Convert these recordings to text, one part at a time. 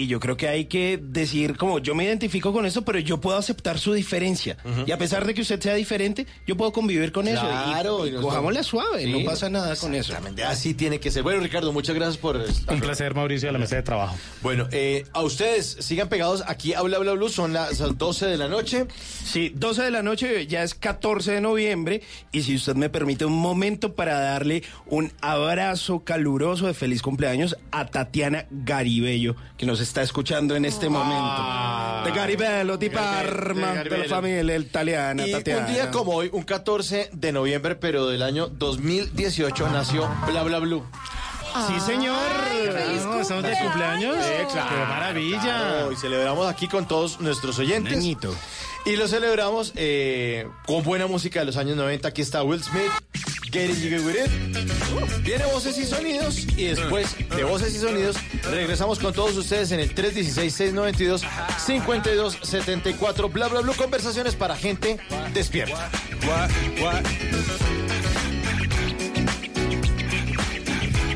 y yo creo que hay que decir, como yo me identifico con eso, pero yo puedo aceptar su diferencia. Y a pesar de que usted sea diferente, yo puedo convivir con eso. Claro, Y, y cojámosle suave, Sí, no pasa nada con eso. Exactamente, así tiene que ser. Bueno, Ricardo, muchas gracias por estar. Un placer, Mauricio, de la mesa de trabajo. Bueno, eh, a ustedes sigan pegados aquí a Bla Bla Blue, son las 12 de la noche. Sí, 12 de la noche, ya es 14 de noviembre, y si usted me permite un momento para darle un abrazo caluroso de feliz cumpleaños a Tatiana Garibello, que nos está escuchando en este momento. De Garibello, di Parma, de, la familia italiana, Y Tatiana. un día como hoy, un 14 de noviembre, pero del año 2018, nació Bla Bla Blue. Sí, señor. No, ¿Estamos de cumpleaños? ¡Qué maravilla! Claro, y celebramos aquí con todos nuestros oyentes. Y lo celebramos eh, con buena música de los años 90. Aquí está Will Smith, Getting Jiggy With It. Viene Voces y Sonidos y después de Voces y Sonidos regresamos con todos ustedes en el 316-692-5274. Bla, bla, bla. Conversaciones para gente despierta.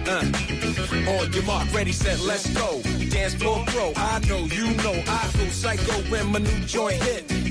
Uh. On your mark, ready, set, let's go. Dance floor pro. I know, you know, I go psycho when my new joint hit.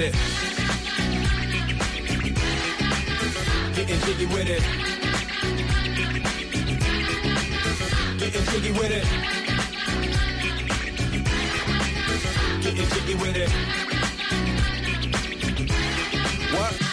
it. Getting jiggy with it. Getting jiggy with it. Getting jiggy with it. What?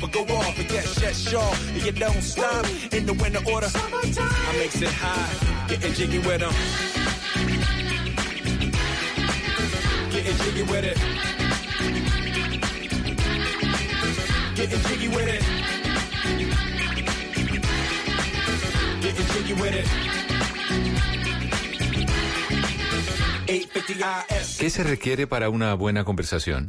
but go off. But yes, yes, sure. And you don't stop in the winter order. I makes it high, getting jiggy with them. Getting jiggy with it. Getting jiggy with it. Getting jiggy with it. 850 IS. ¿Qué se requiere para una buena conversación?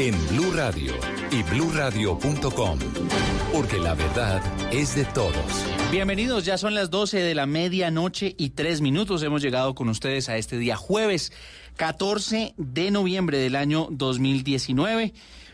en Blue Radio y bluradio.com, porque la verdad es de todos. Bienvenidos, ya son las 12 de la medianoche y tres minutos. Hemos llegado con ustedes a este día jueves 14 de noviembre del año 2019.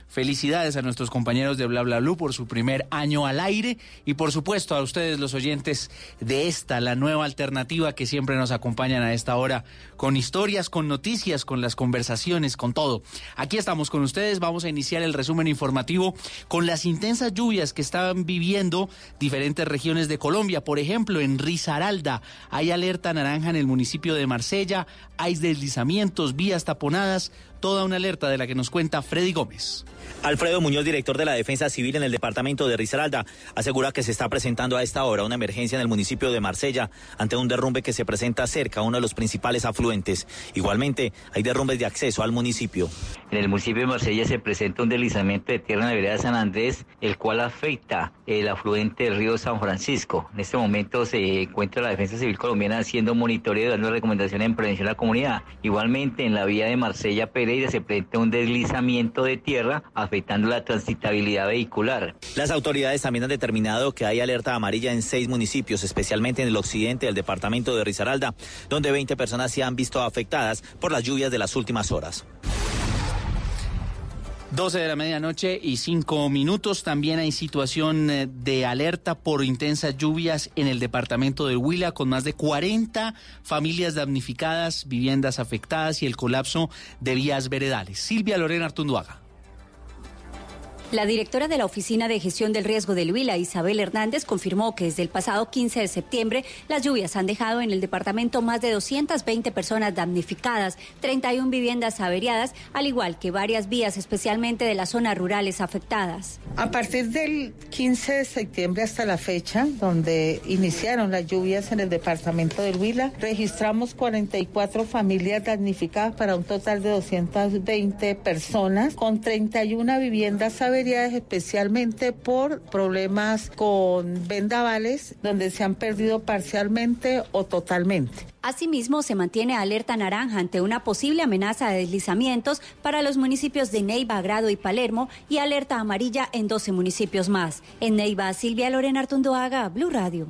Felicidades a nuestros compañeros de Bla Bla Blue por su primer año al aire y por supuesto a ustedes los oyentes de esta, la nueva alternativa que siempre nos acompañan a esta hora con historias, con noticias, con las conversaciones, con todo. Aquí estamos con ustedes, vamos a iniciar el resumen informativo con las intensas lluvias que están viviendo diferentes regiones de Colombia. Por ejemplo, en Risaralda hay alerta naranja en el municipio de Marsella, hay deslizamientos, vías taponadas, toda una alerta de la que nos cuenta Freddy Gómez. Alfredo Muñoz, director de la Defensa Civil en el departamento de Risaralda, asegura que se está presentando a esta hora una emergencia en el municipio de Marsella ante un derrumbe que se presenta cerca a uno de los principales afluentes. Igualmente, hay derrumbes de acceso al municipio. En el municipio de Marsella se presenta un deslizamiento de tierra en la vereda de San Andrés, el cual afecta el afluente del río San Francisco. En este momento se encuentra la Defensa Civil colombiana haciendo monitoreo y dando recomendaciones en prevención a la comunidad. Igualmente en la vía de Marsella, pero Se presenta un deslizamiento de tierra afectando la transitabilidad vehicular. Las autoridades también han determinado que hay alerta amarilla en seis municipios, especialmente en el occidente del departamento de Risaralda, donde 20 personas se han visto afectadas por las lluvias de las últimas horas. 12 de la medianoche y 5 minutos. También hay situación eh, de alerta por intensas lluvias en el departamento del Huila, con más de 40 familias damnificadas, viviendas afectadas y el colapso de vías veredales. Silvia Lorena Artunduaga. La directora de la Oficina de Gestión del Riesgo del Huila, Isabel Hernández, confirmó que desde el pasado 15 de septiembre las lluvias han dejado en el departamento más de 220 personas damnificadas, 31 viviendas averiadas, al igual que varias vías, especialmente de las zonas rurales afectadas. A partir del 15 de septiembre hasta la fecha, donde iniciaron las lluvias en el departamento del Huila, registramos 44 familias damnificadas para un total de 220 personas, con 31 viviendas averiadas especialmente por problemas con vendavales donde se han perdido parcialmente o totalmente. Asimismo, se mantiene alerta naranja ante una posible amenaza de deslizamientos para los municipios de Neiva, Grado y Palermo y alerta amarilla en 12 municipios más. En Neiva, Silvia Lorena Artundoaga, Blue Radio.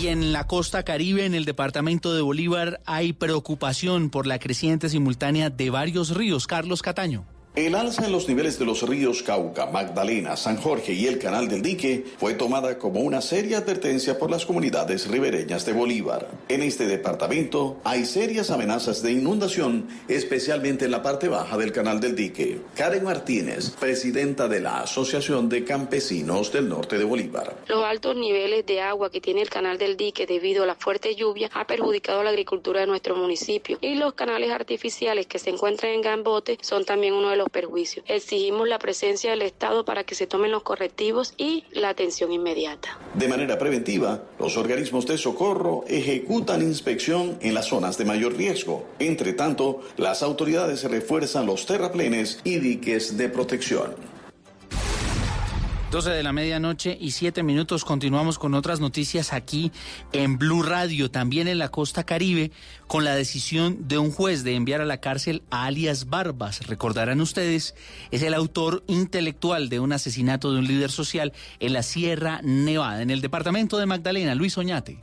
Y en la costa caribe, en el departamento de Bolívar, hay preocupación por la creciente simultánea de varios ríos. Carlos Cataño. El alza en los niveles de los ríos Cauca, Magdalena, San Jorge y el Canal del Dique fue tomada como una seria advertencia por las comunidades ribereñas de Bolívar. En este departamento hay serias amenazas de inundación, especialmente en la parte baja del Canal del Dique. Karen Martínez, presidenta de la Asociación de Campesinos del Norte de Bolívar. Los altos niveles de agua que tiene el Canal del Dique debido a la fuerte lluvia ha perjudicado la agricultura de nuestro municipio y los canales artificiales que se encuentran en Gambote son también uno de los perjuicios. Exigimos la presencia del Estado para que se tomen los correctivos y la atención inmediata. De manera preventiva, los organismos de socorro ejecutan inspección en las zonas de mayor riesgo. Entre tanto, las autoridades refuerzan los terraplenes y diques de protección. 12 de la medianoche y 7 minutos. Continuamos con otras noticias aquí en Blue Radio, también en la costa caribe, con la decisión de un juez de enviar a la cárcel a alias Barbas. Recordarán ustedes, es el autor intelectual de un asesinato de un líder social en la Sierra Nevada, en el departamento de Magdalena, Luis Oñate.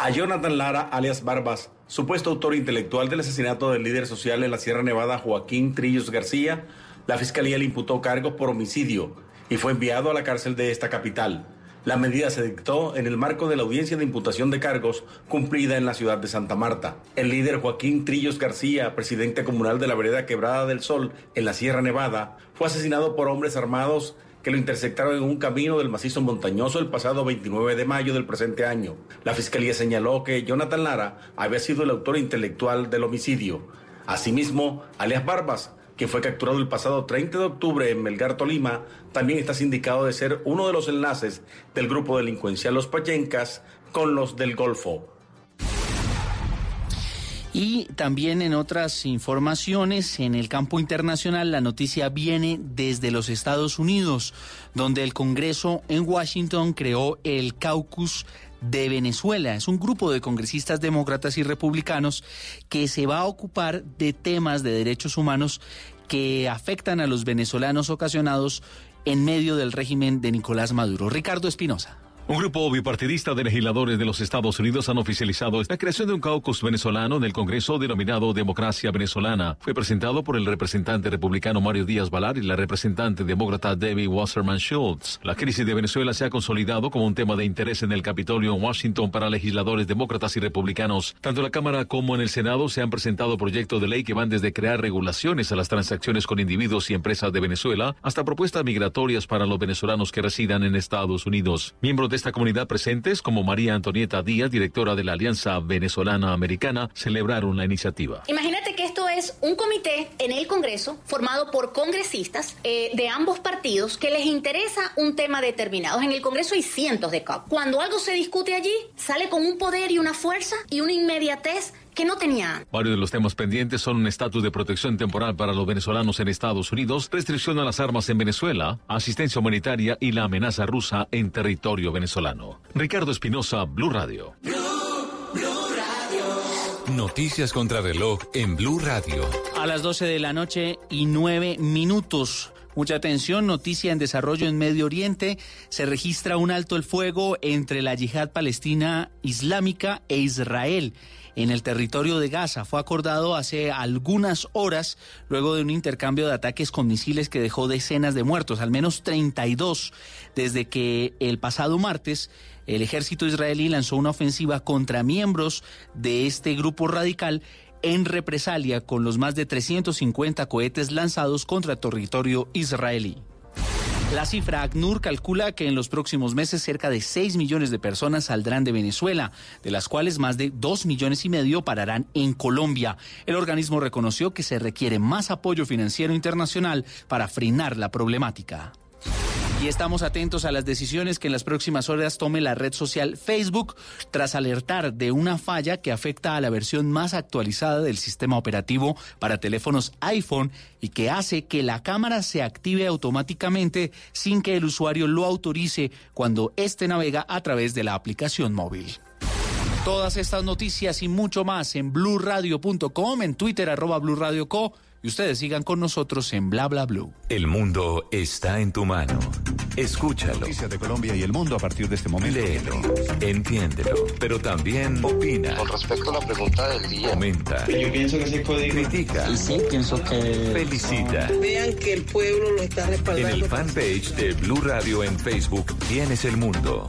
A Jonathan Lara, alias Barbas, supuesto autor intelectual del asesinato del líder social en la Sierra Nevada, Joaquín Trillos García, la fiscalía le imputó cargos por homicidio y fue enviado a la cárcel de esta capital. La medida se dictó en el marco de la audiencia de imputación de cargos cumplida en la ciudad de Santa Marta. El líder Joaquín Trillos García, presidente comunal de la vereda Quebrada del Sol en la Sierra Nevada, fue asesinado por hombres armados que lo interceptaron en un camino del macizo montañoso el pasado 29 de mayo del presente año. La fiscalía señaló que Jonathan Lara había sido el autor intelectual del homicidio. Asimismo, alias Barbas que fue capturado el pasado 30 de octubre en Melgar, Tolima, también está sindicado de ser uno de los enlaces del grupo delincuencial Los Pachencas con los del Golfo. Y también en otras informaciones, en el campo internacional, la noticia viene desde los Estados Unidos, donde el Congreso en Washington creó el Caucus de Venezuela. Es un grupo de congresistas demócratas y republicanos que se va a ocupar de temas de derechos humanos que afectan a los venezolanos ocasionados en medio del régimen de Nicolás Maduro. Ricardo Espinosa. Un grupo bipartidista de legisladores de los Estados Unidos han oficializado la creación de un caucus venezolano en el Congreso denominado Democracia Venezolana. Fue presentado por el representante republicano Mario Díaz Balar y la representante demócrata Debbie Wasserman Schultz. La crisis de Venezuela se ha consolidado como un tema de interés en el Capitolio en Washington para legisladores demócratas y republicanos. Tanto en la Cámara como en el Senado se han presentado proyectos de ley que van desde crear regulaciones a las transacciones con individuos y empresas de Venezuela hasta propuestas migratorias para los venezolanos que residan en Estados Unidos. Miembros de esta comunidad presentes, como María Antonieta Díaz, directora de la Alianza Venezolana Americana, celebraron la iniciativa. Imagínate que esto es un comité en el Congreso formado por congresistas eh, de ambos partidos que les interesa un tema determinado. En el Congreso hay cientos de COP. Cuando algo se discute allí, sale con un poder y una fuerza y una inmediatez que no tenía. Varios de los temas pendientes son un estatus de protección temporal para los venezolanos en Estados Unidos, restricción a las armas en Venezuela, asistencia humanitaria y la amenaza rusa en territorio venezolano. Ricardo Espinosa, Blue Radio. Blue, Blue Radio. Noticias contra reloj en Blue Radio. A las 12 de la noche y 9 minutos. Mucha atención, noticia en desarrollo en Medio Oriente. Se registra un alto el fuego entre la yihad palestina islámica e Israel en el territorio de Gaza. Fue acordado hace algunas horas luego de un intercambio de ataques con misiles que dejó decenas de muertos, al menos 32, desde que el pasado martes el ejército israelí lanzó una ofensiva contra miembros de este grupo radical en represalia con los más de 350 cohetes lanzados contra territorio israelí. La cifra ACNUR calcula que en los próximos meses cerca de 6 millones de personas saldrán de Venezuela, de las cuales más de 2 millones y medio pararán en Colombia. El organismo reconoció que se requiere más apoyo financiero internacional para frenar la problemática. Y estamos atentos a las decisiones que en las próximas horas tome la red social Facebook tras alertar de una falla que afecta a la versión más actualizada del sistema operativo para teléfonos iPhone y que hace que la cámara se active automáticamente sin que el usuario lo autorice cuando éste navega a través de la aplicación móvil. Todas estas noticias y mucho más en blurradio.com, en Twitter arroba y ustedes sigan con nosotros en Bla Bla Blue. El mundo está en tu mano. Escúchalo. Noticias de Colombia y el mundo a partir de este momento. Léelo, entiéndelo, pero también opina. Con respecto a la pregunta del día. Comenta. Yo pienso que ese código. Critica. Sí, pienso que. Felicita. Vean que el pueblo lo está En respaldando. el fanpage de Blue Radio en Facebook tienes el mundo.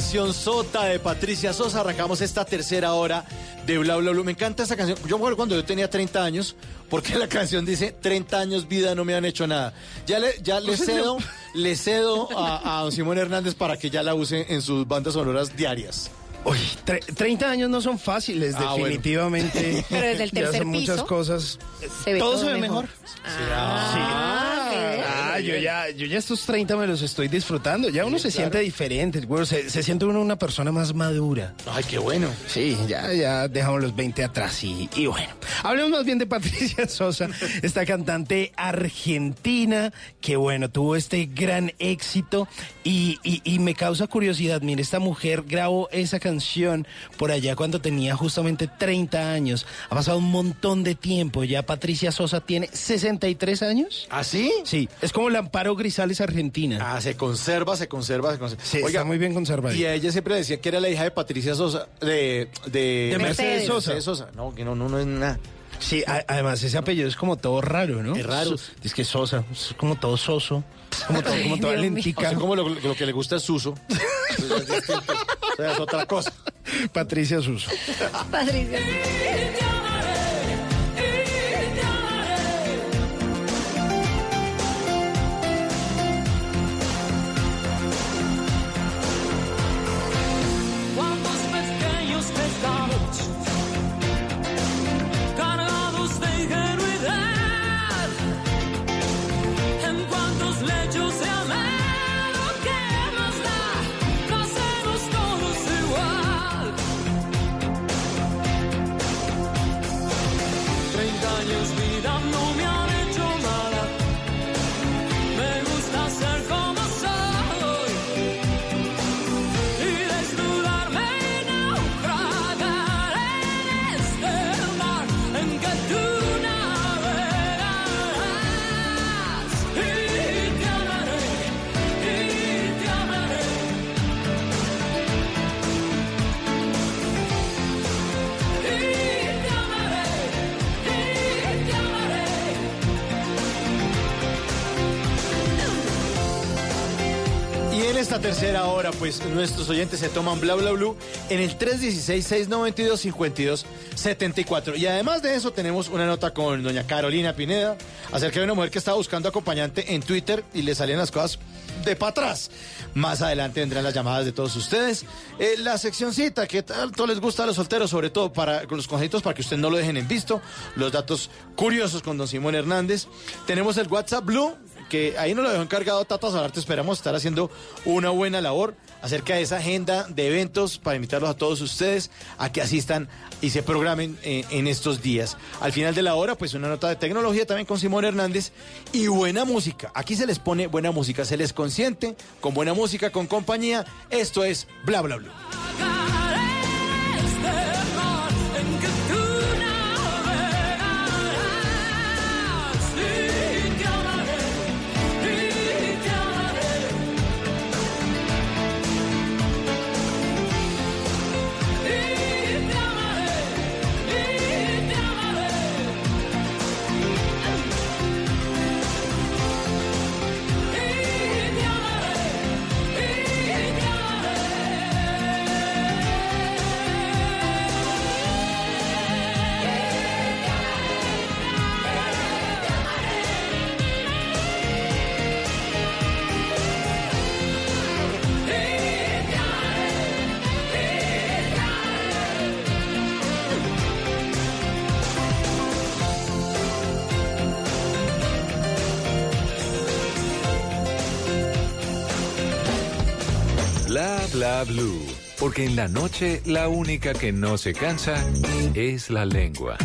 Canción Sota de Patricia Sosa arrancamos esta tercera hora de Bla Bla Bla. Me encanta esta canción. Yo me acuerdo cuando yo tenía 30 años, porque la canción dice 30 años vida no me han hecho nada. Ya le, ya le cedo, le cedo a, a don Simón Hernández para que ya la use en sus bandas sonoras diarias. Uy, tre- 30 años no son fáciles, Ah, bueno. definitivamente. Pero desde el Ya tercer son muchas cosas. se ve todo todo se ve mejor. mejor. Ah, ustedes. Ah, yo ya, yo ya estos 30 me los estoy disfrutando. Ya uno se siente diferente, güey. Se, se siente uno una persona más madura. Ay, qué bueno. Sí, ya, ya dejamos los 20 atrás y, y bueno. Hablemos más bien de Patricia Sosa, esta cantante argentina que bueno, tuvo este gran éxito y, y- y me causa curiosidad. Mire, esta mujer grabó esa canción por allá cuando tenía justamente 30 años. Ha pasado un montón de tiempo. Ya Patricia Sosa tiene 63 años. ¿Ah, sí? Sí, es como la Amparo Grisales argentina. Ah, se conserva, se conserva, se conserva. Sí, está muy bien conservada. Y ella siempre decía que era la hija de Patricia Sosa, de... De, De Mercedes Sosa. Mercedes Sosa. No, que no, no, no es nada. Sí, a- además ese apellido es como todo raro, ¿no? Es raro. So- Es que Sosa, es como todo soso, como, todo, como toda lentica. Así como lo, lo que le gusta es Suso. O sea, es otra cosa. Patricia Suso. Patricia. Esta tercera hora, pues nuestros oyentes se toman bla bla blue en el 316-692-5274. Y además de eso, tenemos una nota con doña Carolina Pineda acerca de una mujer que estaba buscando acompañante en Twitter y le salían las cosas de para atrás. Más adelante vendrán las llamadas de todos ustedes. Eh, la seccioncita que tanto les gusta a los solteros, sobre todo para los consejitos para que ustedes no lo dejen en visto. Los datos curiosos con don Simón Hernández. Tenemos el WhatsApp Blue que ahí nos lo dejó encargado Tata Solarte. Esperamos estar haciendo una buena labor acerca de esa agenda de eventos para invitarlos a todos ustedes a que asistan y se programen eh, en estos días. Al final de la hora, pues una nota de tecnología también con Simón Hernández y buena música. Aquí se les pone buena música, se les consiente con buena música, con compañía. Esto es Bla Bla Bla. Bla blue. Porque en la noche la única que no se cansa es la lengua.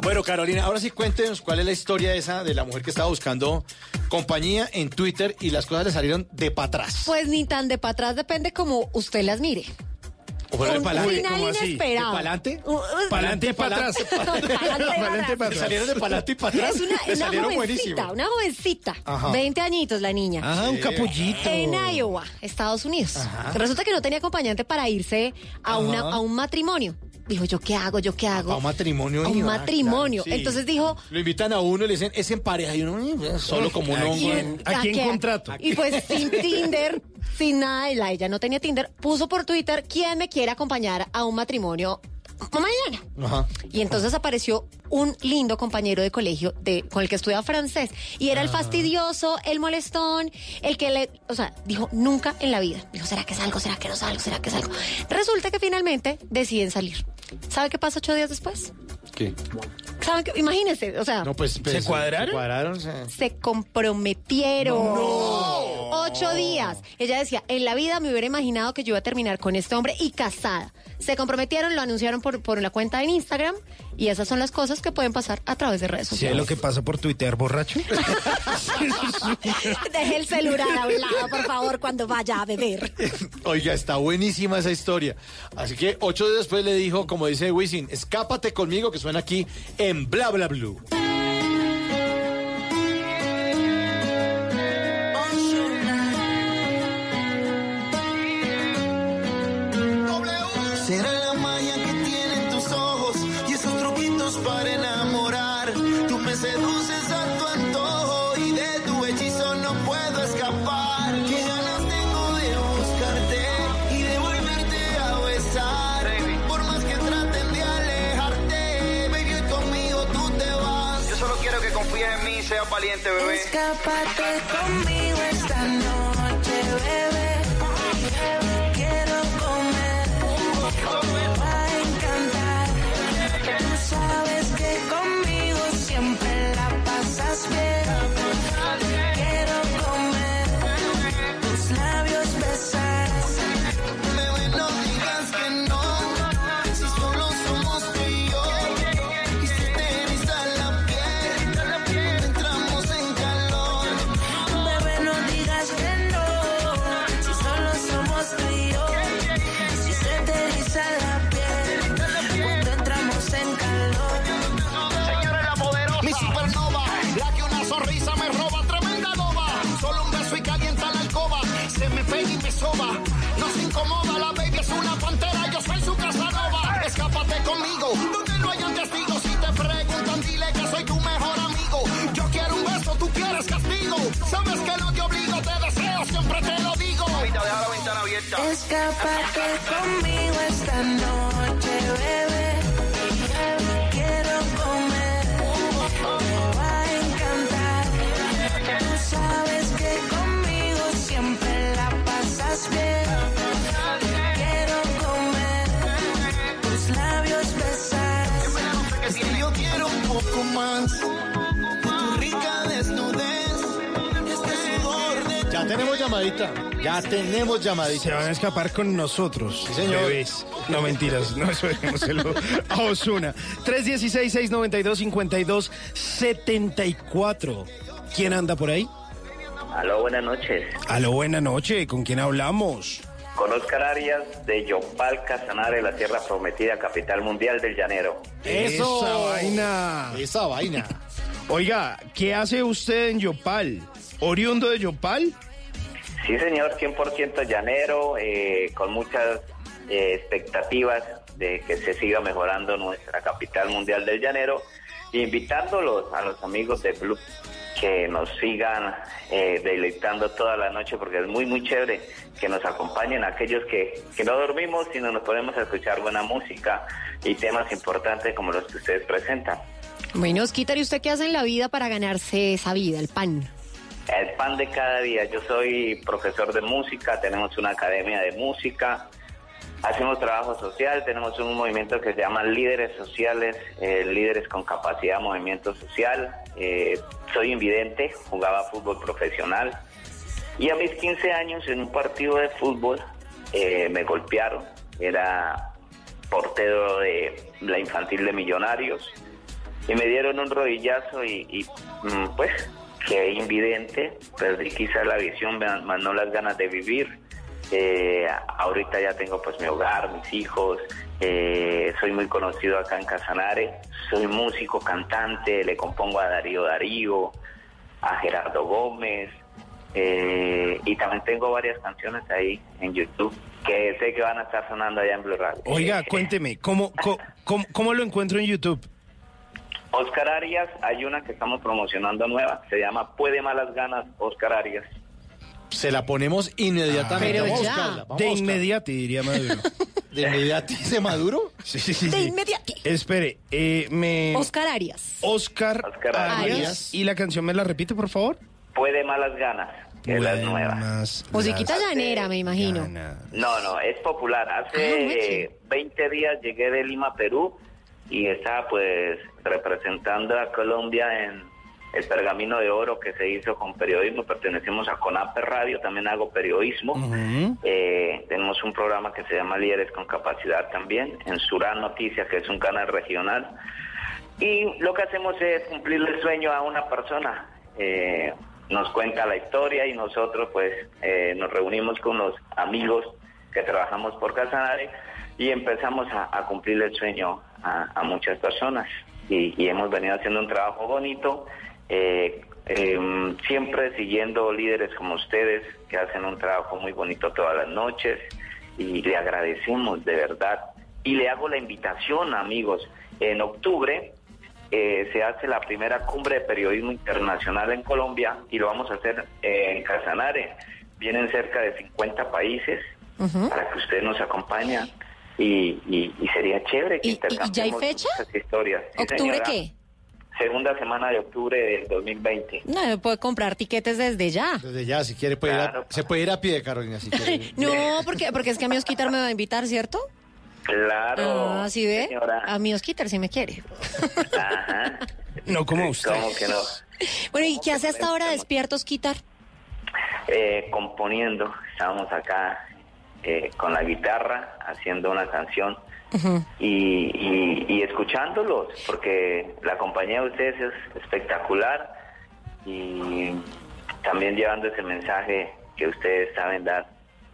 Bueno, Carolina, ahora sí cuéntenos cuál es la historia esa de la mujer que estaba buscando compañía en Twitter y las cosas le salieron de para atrás. Pues ni tan de para atrás, depende como usted las mire. O de Un pa'lante. final ¿Cómo así? inesperado. ¿De pa'lante? Uh, uh, Pa'lante y para atrás. Pa'lante y para atrás. Salieron de pa'lante y para atrás. Es una, jovencita, buenísimo. una jovencita, Ajá. 20 añitos la niña. Ah, un capullito. En Iowa, Estados Unidos. Resulta que no tenía acompañante para irse a, una, a un matrimonio. Dijo, ¿yo qué hago? ¿Yo qué hago? A un matrimonio. A un iba, matrimonio. claro, sí. Entonces dijo, Lo invitan a uno y le dicen, es en pareja. Y uno, "Mm, solo como un hombre. ¿a qué? Y pues sin Tinder, sin nada, ella no tenía Tinder, puso por Twitter quién me quiere acompañar a un matrimonio mañana. Ajá. Y entonces apareció un lindo compañero de colegio de, con el que estudia francés. Y era el fastidioso, el molestón, el que le, o sea, dijo nunca en la vida. Dijo, ¿será que salgo? ¿Será que no salgo? ¿Será que salgo? Resulta que finalmente deciden salir. ¿Sabe qué pasa ocho días después? ¿Qué? ¿Saben qué? Imagínense, o sea, No, pues, pues, ¿Se cuadraron? Se cuadraron, sí. se comprometieron. Ocho días. Ella decía, en la vida me hubiera imaginado que yo iba a terminar con este hombre y casada. Se comprometieron, lo anunciaron por, por la cuenta en Instagram y esas son las cosas que pueden pasar a través de redes ¿Sí es sociales. lo que pasa por tuitear borracho? Deje el celular a un lado, por favor, cuando vaya a beber. Oiga, está buenísima esa historia. Así que ocho días después le dijo, como dice Wisin, escápate conmigo que suena aquí en Bla Bla Blue. Escápate conmigo tenemos llamadita. Se van a escapar con nosotros, señor. bebés. No, mentiras, no, eso dejémoselo a Osuna. 316-692-5274. ¿Quién anda por ahí? Aló, buenas noches. Aló, buena noche, ¿con quién hablamos? Con Oscar Arias de Yopal Casanare, la tierra prometida, capital mundial del llanero. Eso. Esa vaina. Esa vaina. Oiga, ¿qué hace usted en Yopal? ¿Oriundo de Yopal? Sí, señor, 100% llanero, eh, con muchas eh, expectativas de que se siga mejorando nuestra capital mundial del llanero, invitándolos a los amigos de Blue que nos sigan eh, deleitando toda la noche porque es muy muy chévere que nos acompañen aquellos que, que no dormimos sino nos podemos escuchar buena música y temas importantes como los que ustedes presentan. Bueno, Osquitar, ¿y usted qué hace en la vida para ganarse esa vida, el pan? El pan de cada día. Yo soy profesor de música, tenemos una academia de música, hacemos trabajo social, tenemos un movimiento que se llama Líderes Sociales, eh, Líderes con Capacidad Movimiento Social. Eh, soy invidente, jugaba fútbol profesional y a mis 15 años en un partido de fútbol eh, me golpearon. Era portero de la infantil de Millonarios y me dieron un rodillazo y, y, mm, pues quedé invidente, perdí quizás la visión, más no las ganas de vivir. Eh, ahorita ya tengo pues mi hogar, mis hijos, eh, soy muy conocido acá en Casanare, soy músico, cantante, le compongo a Darío Darío, a Gerardo Gómez, eh, y también tengo varias canciones ahí en YouTube que sé que van a estar sonando allá en Blue Radio. Oiga, cuénteme, ¿cómo, co- cómo, cómo lo encuentro en YouTube? Oscar Arias, hay una que estamos promocionando nueva, se llama Puede Malas Ganas, Oscar Arias. Se la ponemos inmediatamente. Pero Vamos a ya. buscarla, vamos a De inmediato, diría Maduro. ¿De inmediato dice Maduro? Sí, sí, sí. De sí. inmediato. Espere, eh, me... Oscar Arias. Oscar, Oscar Arias. Arias. ¿Y la canción me la repite, por favor? Puede Malas Ganas, que es la nueva. Musiquita llanera, me imagino. ganas. No, no, es popular. Ah, Hace eh, 20 días llegué de Lima, Perú, y estaba pues representando a Colombia en el Pergamino de Oro que se hizo con periodismo. Pertenecemos a CONAPE Radio, también hago periodismo. Eh, tenemos un programa que se llama Líderes con Capacidad también, en Surán Noticias, que es un canal regional. Y lo que hacemos es cumplir el sueño a una persona. Eh, nos cuenta la historia y nosotros pues eh, nos reunimos con los amigos que trabajamos por Casanare y empezamos a, a cumplir el sueño a, a muchas personas. Y, y hemos venido haciendo un trabajo bonito, eh, em, siempre siguiendo líderes como ustedes que hacen un trabajo muy bonito todas las noches y le agradecemos de verdad. Y le hago la invitación, amigos, en octubre eh, se hace la primera cumbre de periodismo internacional en Colombia y lo vamos a hacer eh, en Casanare. Vienen cerca de 50 países para que ustedes nos acompañen y, y- y sería chévere que ¿Y, ya hay fecha? muchas historias. Sí, ¿Octubre señora. qué? Segunda semana de octubre del 2020. No, puede comprar tiquetes desde ya. Desde ya, si quiere, puede ir a- se puede ir a pie, Carolina, si quiere. No, porque, porque es que a mi Osquitar me va a invitar, ¿cierto? Claro. Ah, ¿sí ve? señora. A mi Osquitar sí me quiere. Ajá. No como usted. ¿Cómo que no? Bueno, ¿y qué hace hasta ahora despierto Osquitar? Eh, componiendo, estábamos acá eh, con la guitarra haciendo una canción y, y- y escuchándolos, porque la compañía de ustedes es espectacular y también llevando ese mensaje que ustedes saben dar.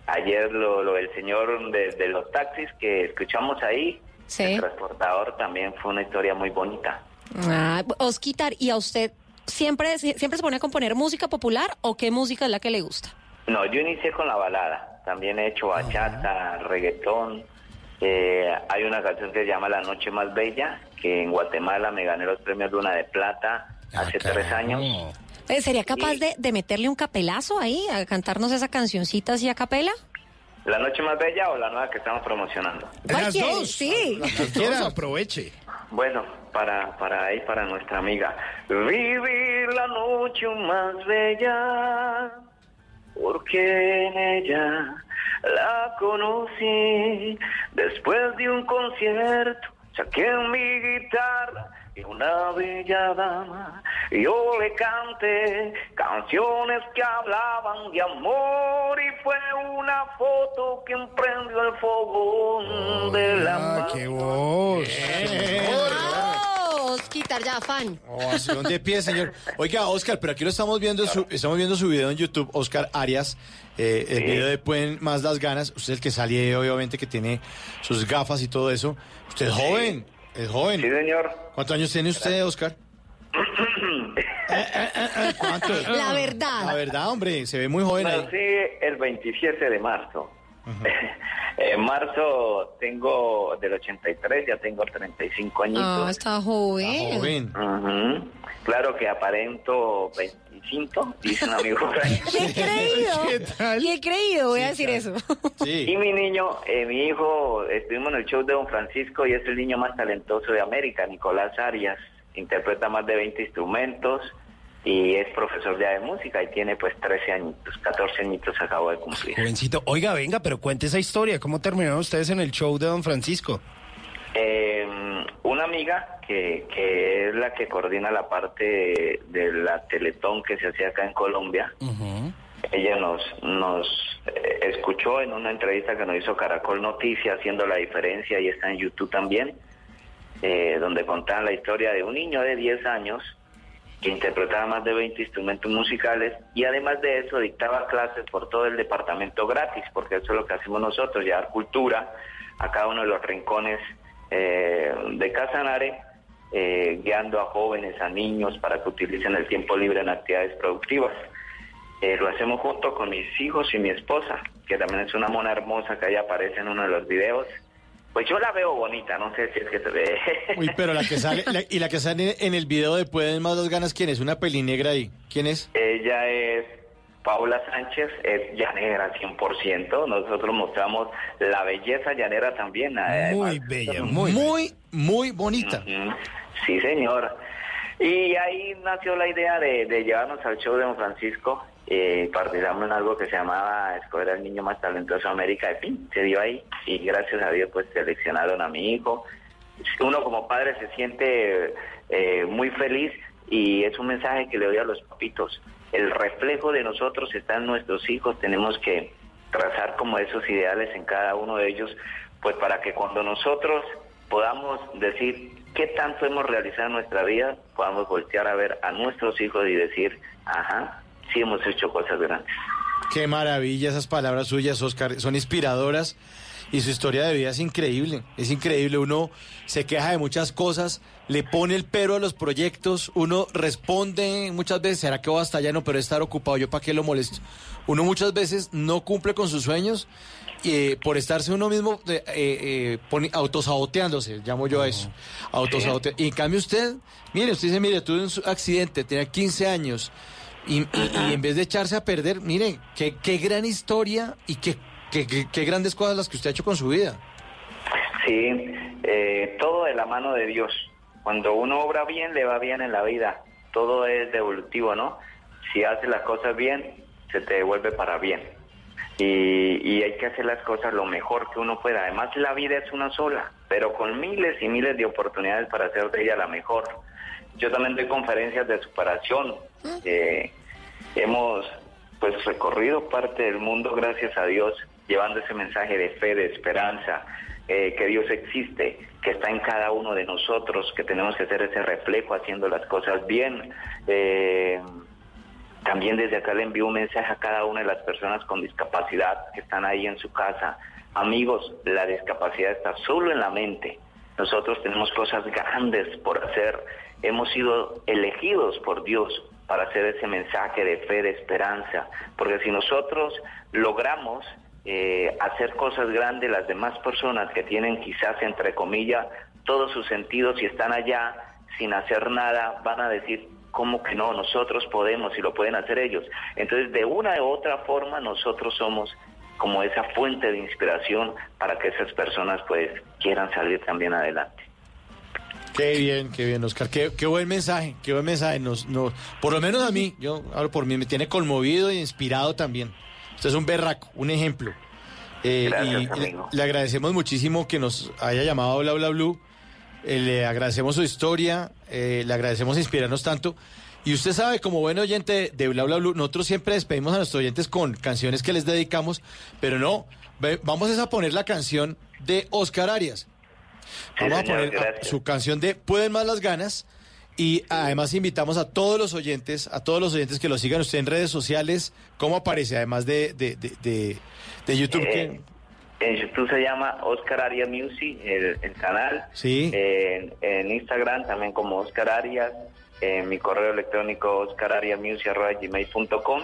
Ayer lo, lo del señor de, de los taxis que escuchamos ahí, el transportador, también fue una historia muy bonita. Ah, Osquitar, ¿y a usted siempre, siempre se pone a componer música popular o qué música es la que le gusta? No, yo inicié con la balada. También he hecho bachata, reggaetón. Eh, hay una canción que se llama La Noche Más Bella, que en Guatemala me gané los premios Luna de Plata hace tres años. Eh, ¿Sería capaz de, de meterle un capelazo ahí, a cantarnos esa cancioncita así a capela? ¿La Noche Más Bella o la nueva que estamos promocionando? Cualquiera, Sí. Quiera, aproveche. Bueno, para, para ahí, para nuestra amiga. Vivir la noche más bella, porque en ella la conocí. Después de un concierto, saqué mi guitarra y una bella dama. Yo le canté canciones que hablaban de amor y fue una foto que emprendió el fogón de la ¡Qué voz! ¡Oh, Osquitar, ya, fan! Ovación de pie, señor. Oiga, Oscar, pero aquí lo estamos viendo, su, estamos viendo su video en YouTube, Oscar Arias, eh, el Sí. video de Pueden Más las Ganas. Usted es el que sale, obviamente, que tiene sus gafas y todo eso. Usted es joven, es joven. Sí, señor. ¿Cuántos años tiene usted, Oscar? ¿Cuántos? La verdad. La verdad, hombre, se ve muy joven ahí. Nací el 27 de marzo. en marzo tengo del 83, ya tengo 35 Ah, añitos. está joven. Ujú. Claro que aparento 25, dice un amigo. ¿Qué he creído? ¿Qué he creído? Voy a decir eso. Y mi niño, eh, mi hijo, estuvimos en el show de Don Francisco y es el niño más talentoso de América, Nicolás Arias. Interpreta más de 20 instrumentos y es profesor ya de música y tiene pues 13 añitos, 14 añitos acabo de cumplir. Jovencito, oiga, venga, pero cuente esa historia. ¿Cómo terminaron ustedes en el show de Don Francisco? Eh, una amiga que, que es la que coordina la parte de, de la Teletón que se hacía acá en Colombia, ella nos, nos eh, escuchó en una entrevista que nos hizo Caracol Noticias haciendo la diferencia y está en YouTube también, eh, donde contaban la historia de un niño de 10 años que interpretaba más de 20 instrumentos musicales y además de eso dictaba clases por todo el departamento gratis, porque eso es lo que hacemos nosotros, llevar cultura a cada uno de los rincones eh, de Casanare, eh, guiando a jóvenes, a niños para que utilicen el tiempo libre en actividades productivas. Eh, lo hacemos junto con mis hijos y mi esposa, que también es una mona hermosa que ahí aparece en uno de los videos. Pues yo la veo bonita, no sé si es que se ve. Uy, pero la que sale, la- y la que sale en el video de Pueden Más las Ganas, ¿quién es? Una peli negra ahí. ¿Quién es? Ella es Paula Sánchez, es llanera 100%. Nosotros mostramos la belleza llanera también. Muy bella, muy, muy, muy bonita. Sí, señor. Y ahí nació la idea de, de llevarnos al show de Don Francisco. Eh, participamos en algo que se llamaba Escoger al niño más talentoso de América. En fin, se dio ahí. Y gracias a Dios, pues seleccionaron a mi hijo. uno como padre se siente eh, muy feliz y es un mensaje que le doy a los papitos. El reflejo de nosotros está en nuestros hijos, tenemos que trazar como esos ideales en cada uno de ellos, pues para que cuando nosotros podamos decir qué tanto hemos realizado en nuestra vida, podamos voltear a ver a nuestros hijos y decir, ajá, sí hemos hecho cosas grandes. Qué maravilla esas palabras suyas, Oscar, son inspiradoras y su historia de vida es increíble, es increíble, uno se queja de muchas cosas, le pone el pero a los proyectos, uno responde muchas veces, ¿será que voy hasta allá? No, pero estar ocupado, ¿yo para qué lo molesto? Uno muchas veces no cumple con sus sueños eh, por estarse uno mismo eh, eh, pone- autosaboteándose, llamo yo a eso, autosabote- Y en cambio usted, mire, usted dice, mire, tuve un accidente, tenía 15 años, y, en vez de echarse a perder, mire, qué, qué gran historia y qué, qué, qué- qué grandes cosas las que usted ha hecho con su vida. Sí, eh, todo de la mano de Dios. Cuando uno obra bien, le va bien en la vida. Todo es devolutivo, ¿no? Si haces las cosas bien, se te devuelve para bien. Y, y hay que hacer las cosas lo mejor que uno pueda. Además, la vida es una sola, pero con miles y miles de oportunidades para hacer de ella la mejor. Yo también doy conferencias de superación. Eh, hemos pues recorrido parte del mundo, gracias a Dios, llevando ese mensaje de fe, de esperanza, eh, que Dios existe, que está en cada uno de nosotros, que tenemos que hacer ese reflejo haciendo las cosas bien. Eh, también desde acá le envío un mensaje a cada una de las personas con discapacidad que están ahí en su casa. Amigos, la discapacidad está solo en la mente. Nosotros tenemos cosas grandes por hacer. Hemos sido elegidos por Dios para hacer ese mensaje de fe, de esperanza. Porque si nosotros logramos eh, hacer cosas grandes, las demás personas que tienen quizás, entre comillas, todos sus sentidos y están allá sin hacer nada, van a decir, ¿cómo que no? Nosotros podemos y lo pueden hacer ellos. Entonces, de una u otra forma, nosotros somos como esa fuente de inspiración para que esas personas pues quieran salir también adelante. Qué bien, qué bien, Oscar. Qué, qué buen mensaje, qué buen mensaje. Nos, nos, por lo menos a mí, yo hablo por mí, me tiene conmovido e inspirado también. Usted es un berraco, un ejemplo. Eh, Gracias, y le, amigo. le agradecemos muchísimo que nos haya llamado Bla Bla Blue. Eh, le agradecemos su historia, eh, le agradecemos inspirarnos tanto. Y usted sabe, como buen oyente de Bla Bla Blue, nosotros siempre despedimos a nuestros oyentes con canciones que les dedicamos, pero no, ve- vamos a poner la canción de Oscar Arias. Vamos señor, a poner gracias. su canción de Pueden más las ganas. Y además invitamos a todos los oyentes, a todos los oyentes que lo sigan usted en redes sociales. ¿Cómo aparece? Además de, de, de, de- de YouTube. Eh, En YouTube se llama Oscar Arias Music, el, el canal. Sí. En, en Instagram también como Oscar Arias. En mi correo electrónico oscarariasmusic.gmail.com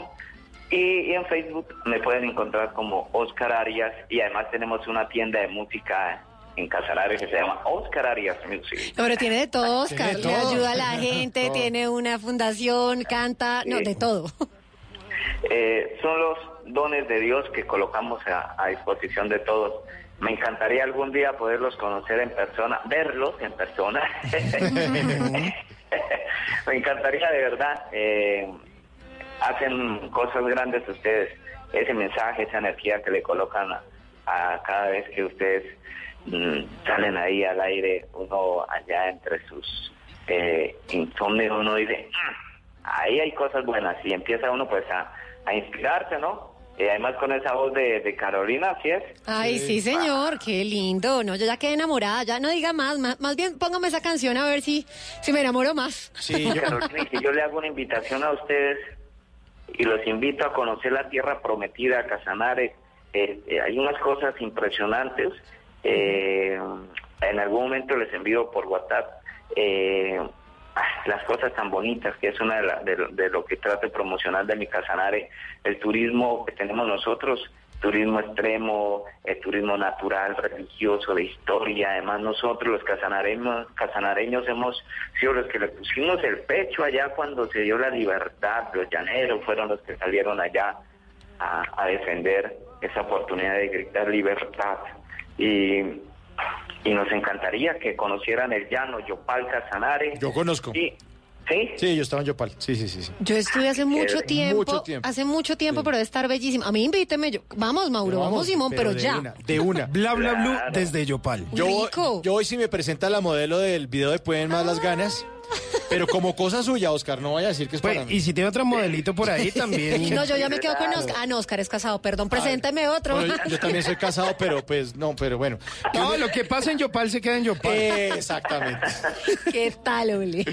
y, y en Facebook me pueden encontrar como Oscar Arias y además tenemos una tienda de música en Casanares que se llama Oscar Arias Music. No, pero tiene de todo, Tiene Oscar. de Le todo. ayuda a la gente, tiene una fundación, canta, no, Sí. de todo. Eh, son los dones de Dios que colocamos a, a disposición de todos. Me encantaría algún día poderlos conocer en persona, verlos en persona. Me encantaría de verdad. eh, hacen cosas grandes ustedes. Ese mensaje, esa energía que le colocan a, cada vez que ustedes mm, salen ahí al aire, uno allá entre sus eh, insomnios, uno dice, "Mm, ahí hay cosas buenas y empieza uno pues a inspirarse, ¿no? Y además con esa voz de, de Carolina, así es. Ay, sí, señor, qué lindo. No, yo ya quedé enamorada, ya no diga más, más, más bien póngame esa canción a ver si, si me enamoro más. Carolina, y que yo le hago una invitación a ustedes y los invito a conocer la tierra prometida, Casanare. Eh, eh, hay unas cosas impresionantes. Eh, en algún momento les envío por WhatsApp eh, las cosas tan bonitas, que es una de, la- de de lo que trato de promocionar de mi Casanare, el turismo que tenemos nosotros, turismo extremo, el turismo natural, religioso, de historia. Además, nosotros los casanareños, casanareños hemos sido los que le pusimos el pecho allá cuando se dio la libertad. Los llaneros fueron los que salieron allá a, a defender esa oportunidad de gritar libertad. Y, y nos encantaría que conocieran el llano Yopal Casanare. Yo conozco. Y, ¿Sí? Sí, yo estaba en Yopal. Sí, sí, sí. sí. Yo estuve hace mucho Mucho tiempo, tiempo. hace mucho tiempo, pero de estar bellísimo. A mí invíteme yo. Vamos, Mauro, vamos, Simón, pero, de ya. Una, de una. Bla, bla, bla, desde Yopal. Yo, Rico. yo hoy sí me presenta la modelo del video de Pueden Más las Ganas. Pero como cosa suya, Oscar, no vaya a decir que es Pues, para mí. y si tiene otro modelito por ahí también. No, yo ya me quedo con Oscar. Ah, no, Oscar es casado. Perdón, presénteme otro. Bueno, yo, yo también soy casado, pero pues no, pero bueno. No, lo que pasa en Yopal se queda en Yopal. Exactamente. ¿Qué tal, Ole?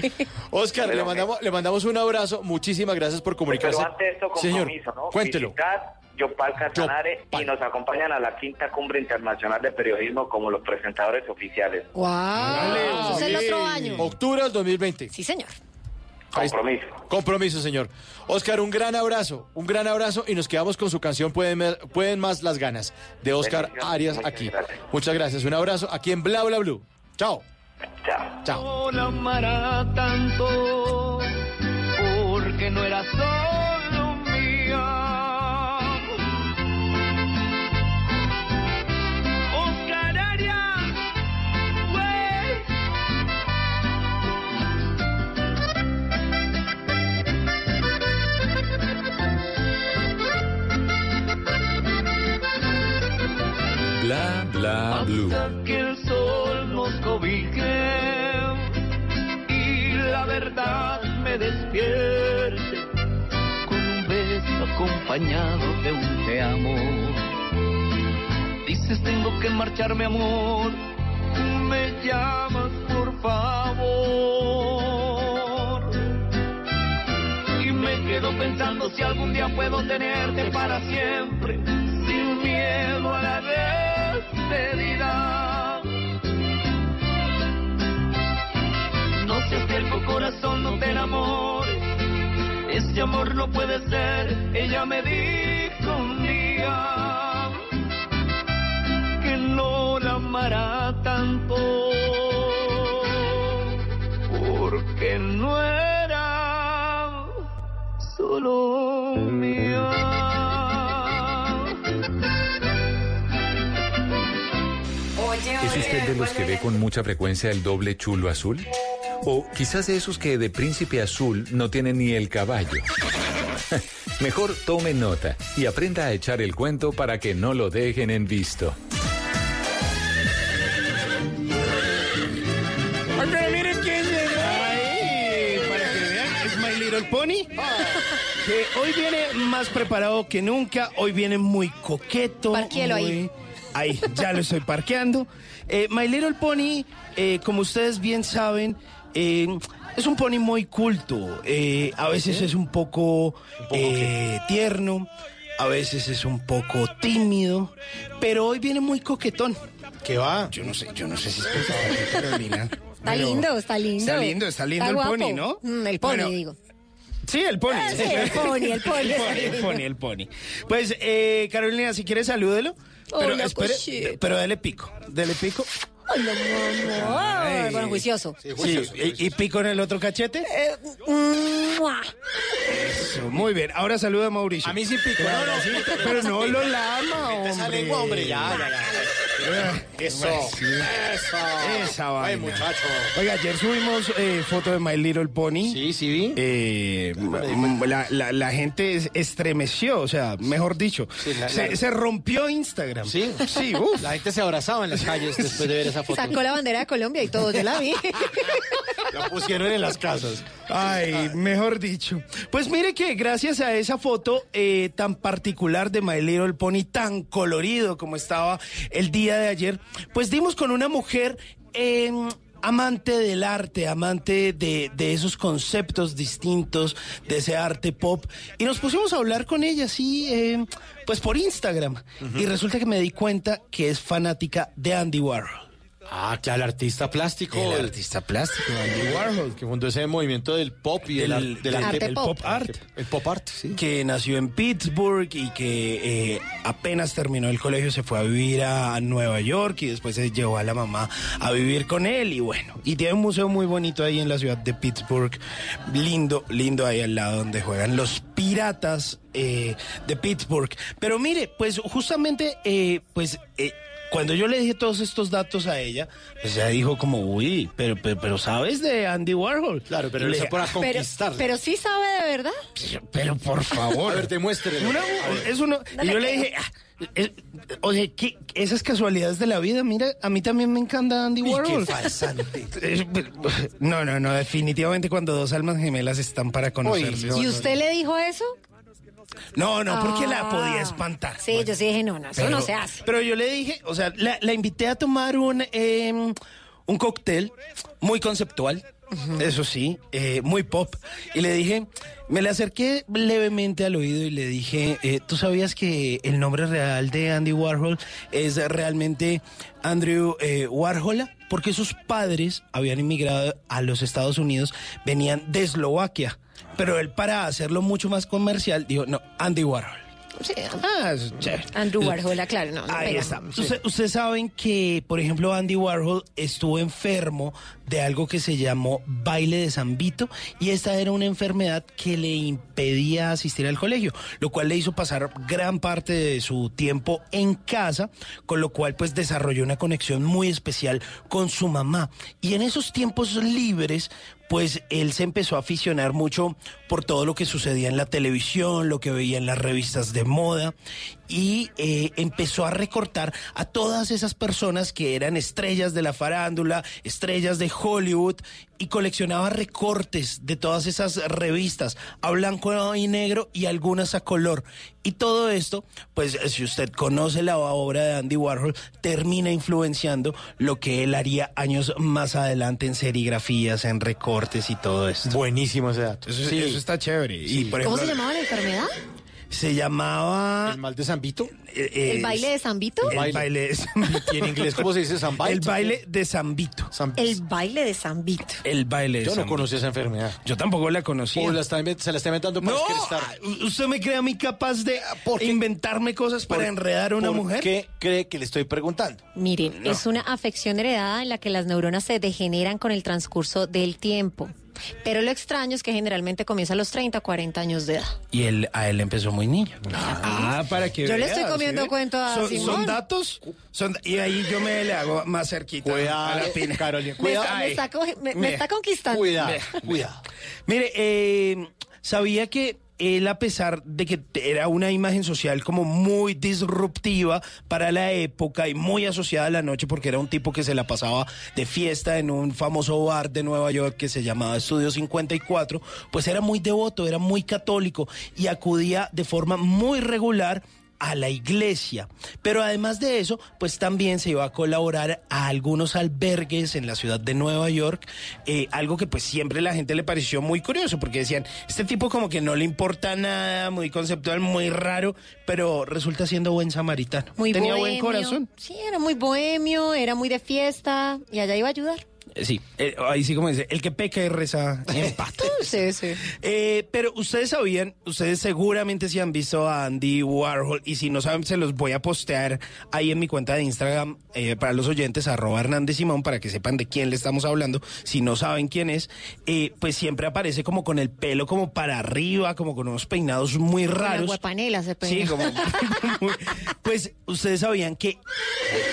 Oscar, le mandamos, le mandamos un abrazo. Muchísimas gracias por comunicarse. Pero antes esto Señor, cuéntelo. Visitar Yopal Casanare y nos acompañan a la quinta cumbre internacional de periodismo como los presentadores oficiales. ¡Wow! Eso es el otro año. Octubre del 2020. Sí, señor. Compromiso. Compromiso, señor. Oscar, un gran abrazo, un gran abrazo y nos quedamos con su canción Pueden, Pueden Más las Ganas de Oscar Arias muchas aquí. gracias. Muchas gracias. Un abrazo aquí en Bla Bla Blue. Chao. Chao. Chao. No la amará tanto porque no era solo mía. Bla bla blue. Hasta que el sol nos cobije y la verdad me despierte con un beso acompañado de un te amo. Dices tengo que marcharme amor, me llamas por favor. Y me quedo pensando si algún día puedo tenerte para siempre, sin miedo a la No se acerco corazón, no te enamores. Este amor no puede ser, ella me dijo un día que no la amará tanto porque no era solo mía. De los que ve con mucha frecuencia el doble chulo azul? O quizás de esos que de príncipe azul no tienen ni el caballo. Mejor tome nota y aprenda a echar el cuento para que no lo dejen en visto. Miren quién llegó ahí. Para que vean, es My Little Pony. Que hoy viene más preparado que nunca. Hoy viene muy coqueto. Parquéelo ahí. muy- Ahí, ya lo estoy parqueando. Eh, My Little Pony, eh, como ustedes bien saben, eh, es un pony muy culto. Eh, a veces es un poco, eh, tierno, a veces es un poco tímido, pero hoy viene muy coquetón. ¿Qué va? Yo no sé, yo no sé si es está Carolina. Está lindo, está lindo. Está lindo, está lindo el guapo. pony, ¿no? Mm, el pony, Bueno, digo. Sí, el pony. Ah, sí, el pony, el pony, el pony, el pony, el pony. Pues, eh, Carolina, si quieres, salúdelo. Pero, Hola, espere, cosita. pero dele pico. Dele pico. Hola, mamá. Bueno, juicioso. Sí, y, y pico en el otro cachete. Eh, mm. Eso, muy bien. Ahora saluda a Mauricio. A mí sí pico. Pero, No, no, sí, pero no lo lama, hombre. Esa lengua, hombre, ya, ya, ya. Eso. Sí. Eso. Esa vaina. Ay, muchacho. Oiga, ayer subimos eh, foto de My Little Pony. Sí, sí vi. Eh, la, la- la gente es- estremeció, o sea, mejor dicho, Sí, la- se, la- se rompió Instagram. Sí, sí, uf. La gente se abrazaba en las calles después de ver esa foto. Sacó la bandera de Colombia y todo, yo la vi. La pusieron en las casas. Ay, mejor dicho. Pues mire que gracias a esa foto eh, tan particular de My Little Pony, tan colorido como estaba el día de ayer, pues dimos con una mujer eh, amante del arte, amante de, de esos conceptos distintos, de ese arte pop, y nos pusimos a hablar con ella así, eh, pues por Instagram. Y resulta que me di cuenta que es fanática de Andy Warhol. Ah, claro, el artista plástico. El artista plástico, Andy Warhol. Que fundó ese movimiento del pop y del, Del- del arte. arte el pop. pop art. El pop art, sí. que nació en Pittsburgh y que eh, apenas terminó el colegio se fue a vivir a Nueva York y después se llevó a la mamá a vivir con él y bueno, y tiene un museo muy bonito ahí en la ciudad de Pittsburgh, lindo, lindo ahí al lado donde juegan los piratas eh, de Pittsburgh. Pero mire, pues justamente, eh, pues... cuando yo le dije todos estos datos a ella, pues ella dijo como, uy, pero, pero, pero ¿sabes de Andy Warhol? Claro, pero le se dije, pone a "Ah, conquistarla. Pero sí sabe de verdad. pero por favor. A ver, demuéstrele. Una- eso no- No y yo le dije, ah, eh, o sea, ¿qué- esas casualidades de la vida, mira, a mí también me encanta Andy Warhol. qué falsante. No, no, no, definitivamente cuando dos almas gemelas están para conocerse. ¿Y usted le dijo eso? No, no, porque la Ah. podía espantar. Sí, yo sí dije, no, no, eso Pero- no se hace. Pero yo le dije, o sea, la, la invité a tomar un, eh, un cóctel muy conceptual, eso sí, eh, muy pop. Y le dije, me le acerqué levemente al oído y le dije, eh, ¿tú sabías que el nombre real de Andy Warhol es realmente Andrew eh, Warhol? Porque sus padres habían inmigrado a los Estados Unidos, venían de Eslovaquia. Pero él, para hacerlo mucho más comercial, dijo, no, Andy Warhol. Sí, Ah, chévere. Andrew Warhol, claro, no. no Ahí pega. está. Usted- Ustedes saben que, por ejemplo, Andy Warhol estuvo enfermo de algo que se llamó baile de Zambito y esta era una enfermedad que le impedía asistir al colegio, lo cual le hizo pasar gran parte de su tiempo en casa, con lo cual pues desarrolló una conexión muy especial con su mamá. Y en esos tiempos libres pues él se empezó a aficionar mucho por todo lo que sucedía en la televisión, lo que veía en las revistas de moda y eh, empezó a recortar a todas esas personas que eran estrellas de la farándula, estrellas de Hollywood y coleccionaba recortes de todas esas revistas a blanco y negro y algunas a color. Y todo esto, pues si usted conoce la obra de Andy Warhol, termina influenciando lo que él haría años más adelante en serigrafías, en recortes y todo esto. Buenísimo ese dato. Eso, Sí. eso está chévere. Y, por ¿Cómo ejemplo, se llamaba la enfermedad? Se llamaba... ¿El mal de Zambito? eh, ¿El baile de Zambito? El baile de Zambito. ¿Y en inglés cómo se dice Zambito? El baile de Zambito. El baile de Zambito. El baile de Yo no Zambito. conocí esa enfermedad. Yo tampoco la conocía. O la está invent- se la está inventando para No. ¿u- ¿usted me cree a mí capaz de ¿Por qué? inventarme cosas para ¿Por- enredar a una por mujer? qué cree que le estoy preguntando? Miren, es una afección heredada en la que las neuronas se degeneran con el transcurso del tiempo. Pero lo extraño es que generalmente comienza a los 30 o 40 años de edad. Y él, a él empezó muy niño. Ah, para que Yo le estoy comiendo ¿sí? cuento a ¿Son, Simón. son datos? Son- y ahí yo me le hago más cerquita Cuidado, a la pina. Carolina, Me, cuidado. está, me está me- me está conquistando. Cuidado, cuidado. Mire, eh, sabía que él, a pesar de que era una imagen social como muy disruptiva para la época y muy asociada a la noche, porque era un tipo que se la pasaba de fiesta en un famoso bar de Nueva York que se llamaba Estudio 54, pues era muy devoto, era muy católico y acudía de forma muy regular a la iglesia. Pero además de eso, pues también se iba a colaborar a algunos albergues en la ciudad de Nueva York, eh, algo que pues siempre la gente le pareció muy curioso, porque decían, este tipo como que no le importa nada, muy conceptual, muy raro, pero resulta siendo buen samaritano. Muy Tenía buen corazón. Sí, era muy bohemio, era muy de fiesta y allá iba a ayudar. Sí, eh, ahí sí como dice, el que peca y reza empata. Sí, sí. Eh, pero ustedes sabían, ustedes seguramente si han visto a Andy Warhol y si no saben se los voy a postear ahí en mi cuenta de Instagram eh, para los oyentes, arroba Hernández Simón, para que sepan de quién le estamos hablando. Si no saben quién es, eh, pues siempre aparece como con el pelo como para arriba, como con unos peinados muy raros. guapanela se peina. Sí, como... pues ustedes sabían que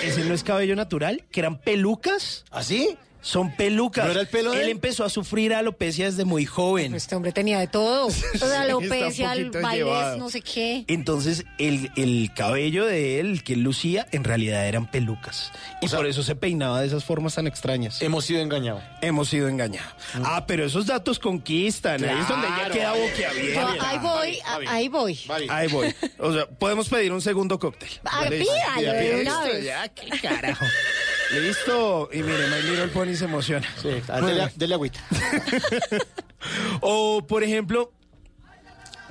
ese no es cabello natural, que eran pelucas. ¿Así? Son pelucas. ¿No era el pelo de Él él? empezó a sufrir alopecia desde muy joven. Este hombre tenía de todo. Alopecia, el poquito baile, llevado. no sé qué. Entonces, el, el cabello de él, que él lucía, en realidad eran pelucas. Y por eso se peinaba de esas formas tan extrañas. Hemos sido engañados. Hemos sido engañados. Ah, pero esos datos conquistan. Ahí es donde ya queda boquiabierta. ahí voy, ahí voy. Ahí voy. O sea, podemos pedir un segundo cóctel. Ah, pídalo ya, qué carajo. Listo. Y mire, My Little Pony se emociona. Sí, ah, dele, agüita. O, por ejemplo,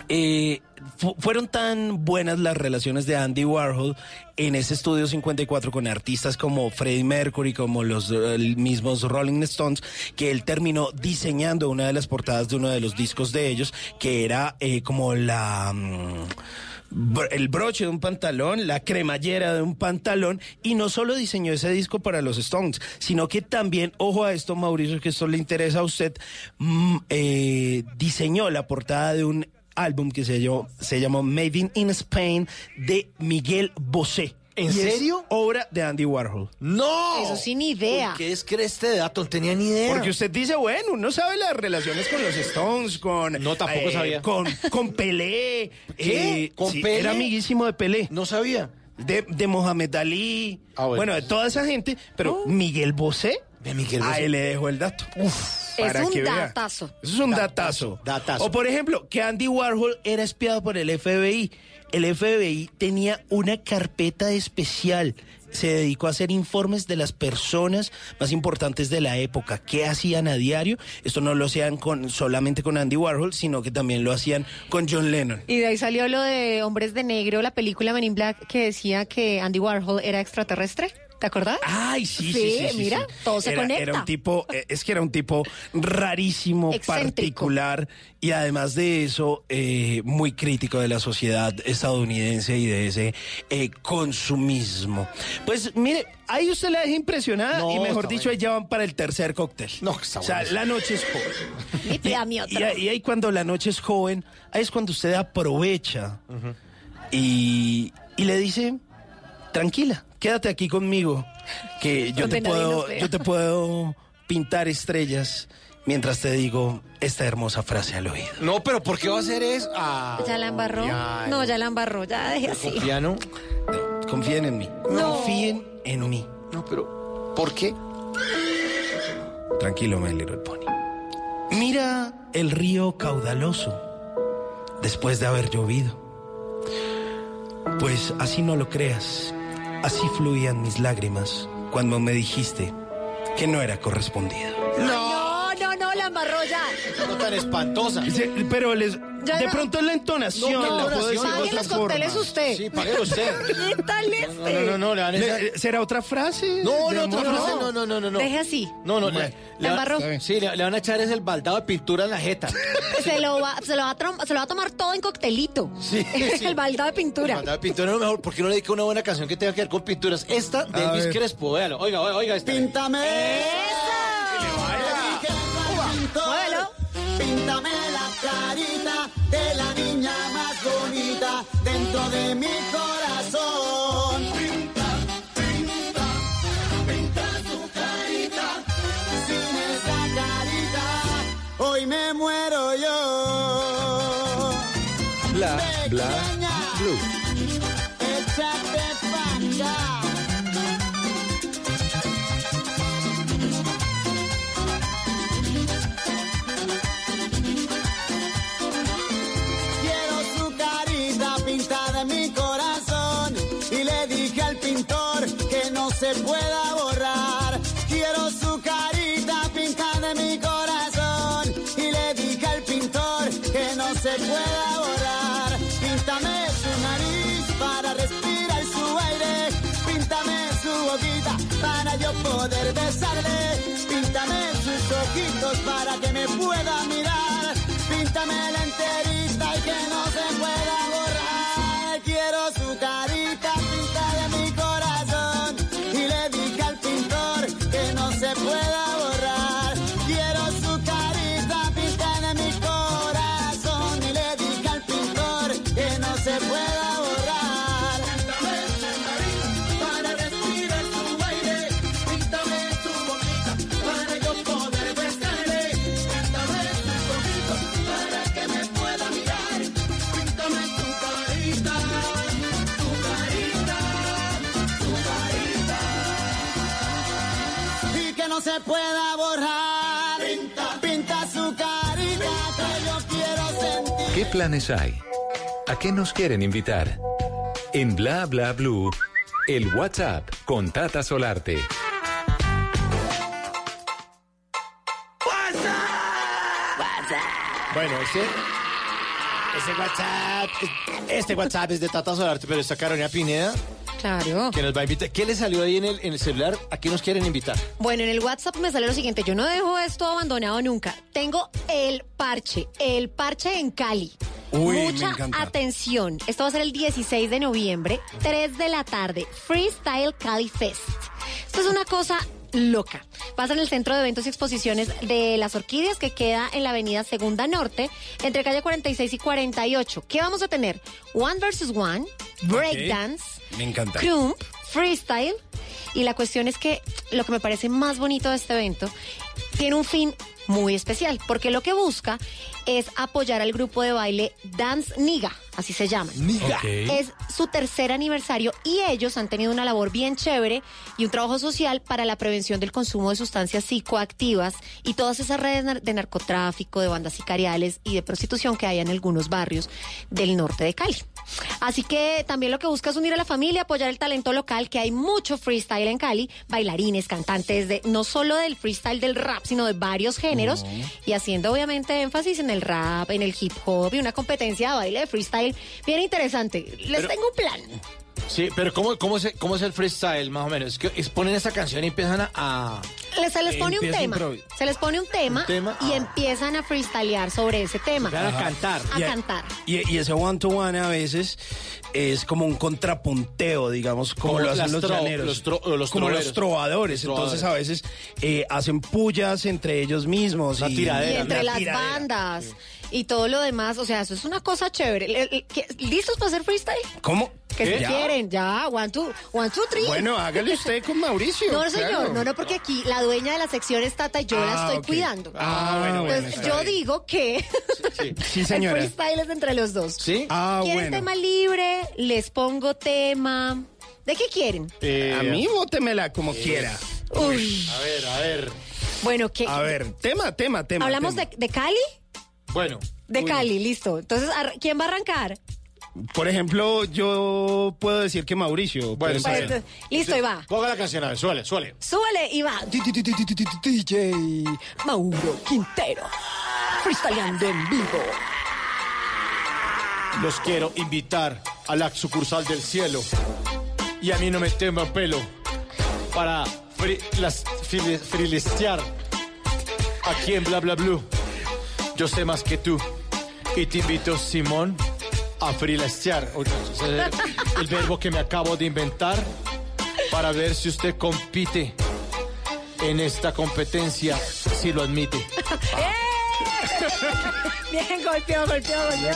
eh, fu- fueron tan buenas las relaciones de Andy Warhol en ese estudio 54 con artistas como Freddie Mercury, como los eh, mismos Rolling Stones, que él terminó diseñando una de las portadas de uno de los discos de ellos, que era eh, como la... mm, el broche de un pantalón, la cremallera de un pantalón, y no solo diseñó ese disco para los Stones, sino que también, ojo a esto, Mauricio, que esto le interesa a usted, mm, eh, diseñó la portada de un álbum que se llamó, se llamó Made in, in Spain de Miguel Bosé. ¿En y es serio? obra de Andy Warhol. ¡No! Eso sin idea. ¿Qué es que este dato? No tenía ni idea. Porque usted dice, bueno, uno sabe las relaciones con los Stones, con... No, tampoco sabía. Con, con Pelé. ¿Qué? eh, ¿Con sí, Pelé? Era amiguísimo de Pelé. No sabía. De, de Mohamed Ali. Ah, bueno. bueno. de toda esa gente. Pero Miguel Bosé, De Miguel Bosé. él le dejo el dato. Es para un que vea. datazo. Eso es un datazo. Datazo. O por ejemplo, que Andy Warhol era espiado por el FBI. El FBI tenía una carpeta especial. Se dedicó a hacer informes de las personas más importantes de la época, qué hacían a diario. Esto no lo hacían con, solamente con Andy Warhol, sino que también lo hacían con John Lennon. Y de ahí salió lo de Hombres de Negro, la película Men in Black, que decía que Andy Warhol era extraterrestre. ¿Te acordás? Ay, sí, sí, Sí, sí. sí, mira, sí. todo se era, conecta. Era un tipo, eh, es que era un tipo rarísimo, Excéntrico. particular y además de eso, eh, muy crítico de la sociedad estadounidense y de ese eh, consumismo. Pues mire, ahí usted la deja impresionada No, y mejor dicho, ahí ya van para el tercer cóctel. No, está O sea, bueno. la noche es joven. Y mi ahí- y ahí cuando la noche es joven, ahí es cuando usted aprovecha y, y le dice, tranquila, quédate aquí conmigo, que yo te, puedo, yo te puedo pintar estrellas mientras te digo esta hermosa frase al oído. No, pero ¿por qué va a hacer eso? Ah, ¿Ya la embarró? ya, no, ya la embarró, ya deje así. ¿Con piano? Confíen en mí, No. confíen en mí. No, pero ¿por qué? Tranquilo, My Little Pony. Mira el río caudaloso después de haber llovido. Pues así no lo creas, así fluían mis lágrimas cuando me dijiste que no era correspondido. No, no, no, la embarró ya. No tan espantosa. Pero les, Ya de no. pronto la entonación No, la no, puedo decir Pague los cócteles forma. usted. Sí, pague usted. ¿Qué tal este? No, no, no, no, le van a echar- Le- ¿Será otra frase? No, no, otra frase, no, no, no, no, no. Deje así. No, no, le, la le- bien. Sí, le, le van a echar es el baldado de pintura en la jeta. Se lo va, se lo va, a, se lo va a tomar todo en coctelito. Sí, sí. El baldado de pintura. El baldado de pintura es lo mejor. ¿Por qué no le dedica una buena canción que tenga que ver con pinturas? Esta de A Elvis ver. Crespo, véalo. Oiga, oiga, oiga. Esta. Píntame. Muévelo. Píntame la carita de la niña más bonita dentro de mi corazón. Pinta, pinta, pinta tu carita. Sin esa carita, hoy me muero yo. Bla, bla, se pueda borrar. Quiero su carita pintada en mi corazón y le dije al pintor que no se pueda borrar. Píntame su nariz para respirar su aire. Píntame su boquita para yo poder besarle. Píntame sus ojitos para que me pueda mirar. Píntame la enterita y que no se pueda borrar. Quiero su carita se pueda borrar. Pinta, pinta su carita que yo quiero sentir. ¿Qué planes hay? ¿A qué nos quieren invitar? En Bla Bla Blue, el WhatsApp con Tata Solarte. Bueno, este, este WhatsApp, este WhatsApp es de Tata Solarte, pero está Carolina Pineda, Claro. que nos va a invitar. ¿Qué le salió ahí en el, en el celular? ¿A qué nos quieren invitar? Bueno, en el WhatsApp me sale lo siguiente. Yo no dejo esto abandonado nunca. Tengo el parche, el parche en Cali. Uy, Mucha atención. Esto va a ser el 16 de noviembre, 3 de la tarde. Freestyle Cali Fest. Esto es una cosa loca. Pasa en el Centro de Eventos y Exposiciones de las Orquídeas, que queda en la avenida Segunda Norte, entre calle 46 y 48. ¿Qué vamos a tener? One versus One, Breakdance, Me encanta. Crump, Freestyle. Y la cuestión es que lo que me parece más bonito de este evento tiene un fin muy especial, porque lo que busca es apoyar al grupo de baile Dance Niga, así se llama. Niga. Es su tercer aniversario y ellos han tenido una labor bien chévere y un trabajo social para la prevención del consumo de sustancias psicoactivas y todas esas redes de narcotráfico, de bandas sicariales y de prostitución que hay en algunos barrios del norte de Cali. Así que también lo que busca es unir a la familia, apoyar el talento local, que hay mucho freestyle en Cali, bailarines, cantantes de no solo del freestyle del rap, sino de varios géneros, y haciendo obviamente énfasis en el rap, en el hip hop y una competencia de baile de freestyle bien interesante. Les Pero- tengo un plan. Sí, pero ¿cómo, cómo, se- ¿cómo es el freestyle, más o menos? Es que es- ponen esa canción y empiezan a... a- Les- se les pone un tema, se les pone un tema, Un tema, y ah. empiezan a freestylear sobre ese tema. Van a cantar. A Y a- cantar. Y, y ese one to one a veces es como un contrapunteo, digamos, como, Como lo hacen los tro- llaneros. los tro- o los como troveros. los trovadores. Los Entonces a veces eh, hacen pullas entre ellos mismos. Una y, tiradera. y entre las tiradera. bandas y todo lo demás, o sea, eso es una cosa chévere. Le- le- ¿qué- ¿Listos para hacer freestyle? ¿Cómo? Que si ¿Ya? quieren, ya, one, two, one, two, three. Bueno, hágale usted con Mauricio. No, señor, claro. no, no, porque aquí la dueña de la sección es Tata y yo la Ah, estoy cuidando. Ah, bueno, bueno, Entonces, yo bien. digo que Sí, señora. el freestyle es entre los dos. ¿Sí? Ah, ¿Quieren bueno. tema libre? Les pongo tema. ¿De qué quieren? a mí bótemela como quiera. Uy. A ver, a ver. Bueno, ¿qué? A ver, tema, tema, tema. ¿Hablamos tema. de, de Cali? Bueno. De Uy. Cali, listo. Entonces, ¿quién va a arrancar? Por ejemplo, yo puedo decir que Mauricio. Bueno. Pues, Listo, y va. Ponga la canción, a ver, suele, suele. Súbale y va. DJ Mauro Quintero. Freestyleando en vivo. Los quiero invitar a la sucursal del cielo. Y a mí no me temo pelo. Para fri- las aquí en Bla Bla Blue. Yo sé más que tú. Y te invito, Simón, a sea, El verbo que me acabo de inventar. Para ver si usted compite en esta competencia, si lo admite. Bien, golpeó, golpeó, golpeó.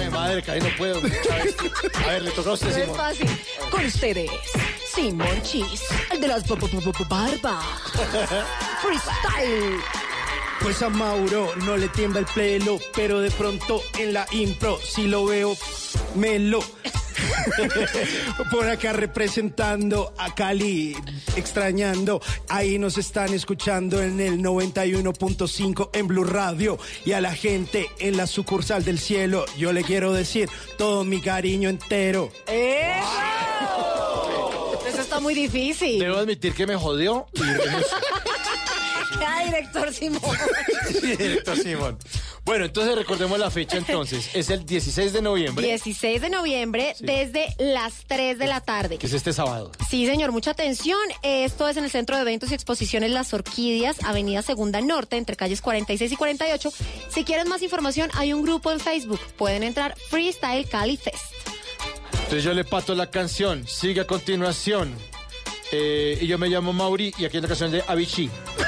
Ay, madre, que ahí no puedo. A ver, le toca a usted, No es Simón. fácil. Con ustedes, Simón Chis, el de las barbas. Freestyle. Pues a Mauro no le tiembla el pelo, pero de pronto en la impro, si lo veo, me lo. Por acá representando a Cali, extrañando. Ahí nos están escuchando en el 91.5 en Blue Radio. Y a la gente en la sucursal del cielo, yo le quiero decir todo mi cariño entero. ¡Eso! Eso está muy difícil. Debo admitir que me jodió y Ya, director Simón. Director Simón. Bueno, entonces recordemos la fecha entonces. Es el 16 de noviembre, 16 de noviembre desde las 3 de la tarde. que es este sábado. Sí, señor, mucha atención. Esto es en el Centro de Eventos y Exposiciones Las Orquídeas, Avenida Segunda Norte, entre calles 46 y 48. Si quieren más información, hay un grupo en Facebook. Pueden entrar Freestyle Cali Fest. Entonces yo le pato la canción. Sigue a continuación. Eh, y yo me llamo Mauri y aquí hay una canción de Avicii.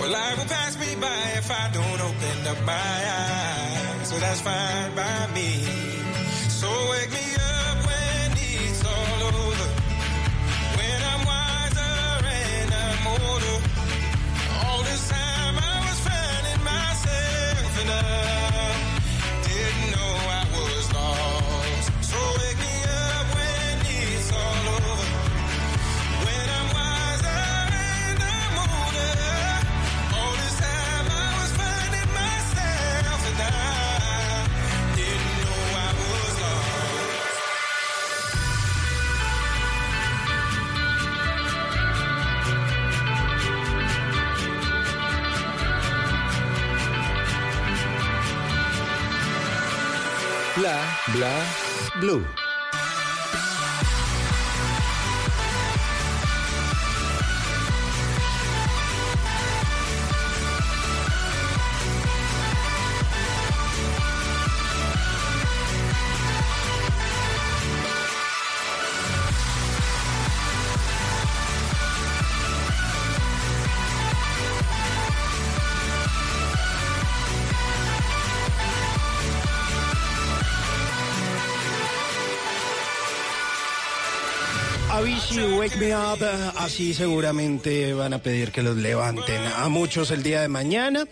Well, life will pass me by if I don't open up my eyes. So that's fine by me. So wake me up when it's all over. When I'm wiser and I'm older. Bla, blue. Me Up, así seguramente van a pedir que los levanten a muchos el día de mañana.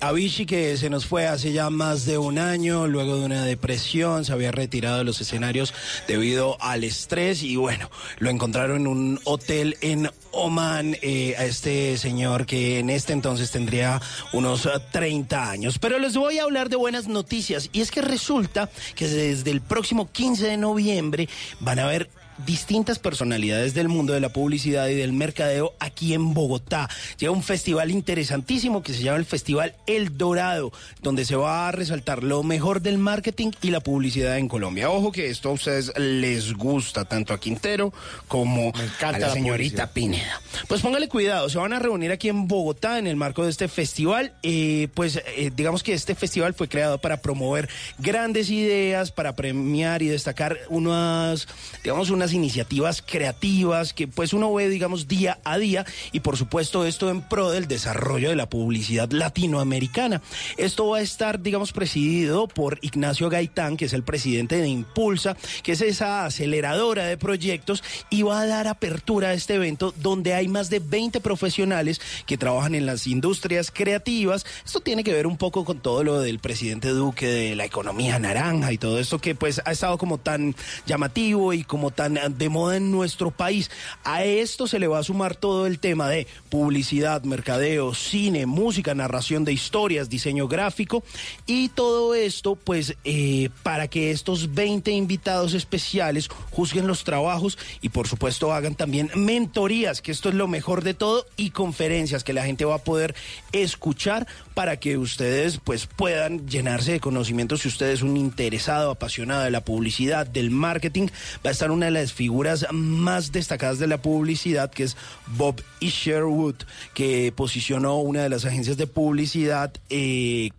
Avicii que se nos fue hace ya más de un año, luego de una depresión, se había retirado de los escenarios debido al estrés y bueno, lo encontraron en un hotel en Oman eh, a este señor que en este entonces tendría unos eh, 30 años. Pero les voy a hablar de buenas noticias y es que resulta que desde el próximo 15 de noviembre van a haber distintas personalidades del mundo de la publicidad y del mercadeo aquí en Bogotá. Llega un festival interesantísimo que se llama el Festival El Dorado, donde se va a resaltar lo mejor del marketing y la publicidad en Colombia. Ojo que esto a ustedes les gusta tanto a Quintero como a la la señorita Pineda. Pues póngale cuidado, se van a reunir aquí en Bogotá en el marco de este festival. Eh, pues eh, digamos que este festival fue creado para promover grandes ideas, para premiar y destacar unas, digamos, unas iniciativas creativas que pues uno ve, digamos, día a día y por supuesto esto en pro del desarrollo de la publicidad latinoamericana. Esto va a estar, digamos, presidido por Ignacio Gaitán, que es el presidente de Impulsa, que es esa aceleradora de proyectos y va a dar apertura a este evento donde hay más de 20 profesionales que trabajan en las industrias creativas. Esto tiene que ver un poco con todo lo del presidente Duque, de la economía naranja y todo esto que pues ha estado como tan llamativo y como tan de moda en nuestro país. A esto se le va a sumar todo el tema de publicidad, mercadeo, cine, música, narración de historias, diseño gráfico y todo esto pues eh, para que estos 20 invitados especiales juzguen los trabajos y por supuesto hagan también mentorías, que esto es lo mejor de todo, y conferencias que la gente va a poder escuchar para que ustedes pues puedan llenarse de conocimientos si usted es un interesado, apasionado de la publicidad, del marketing, va a estar una de las figuras más destacadas de la publicidad que es Bob Sherwood, que posicionó una de las agencias de publicidad eh,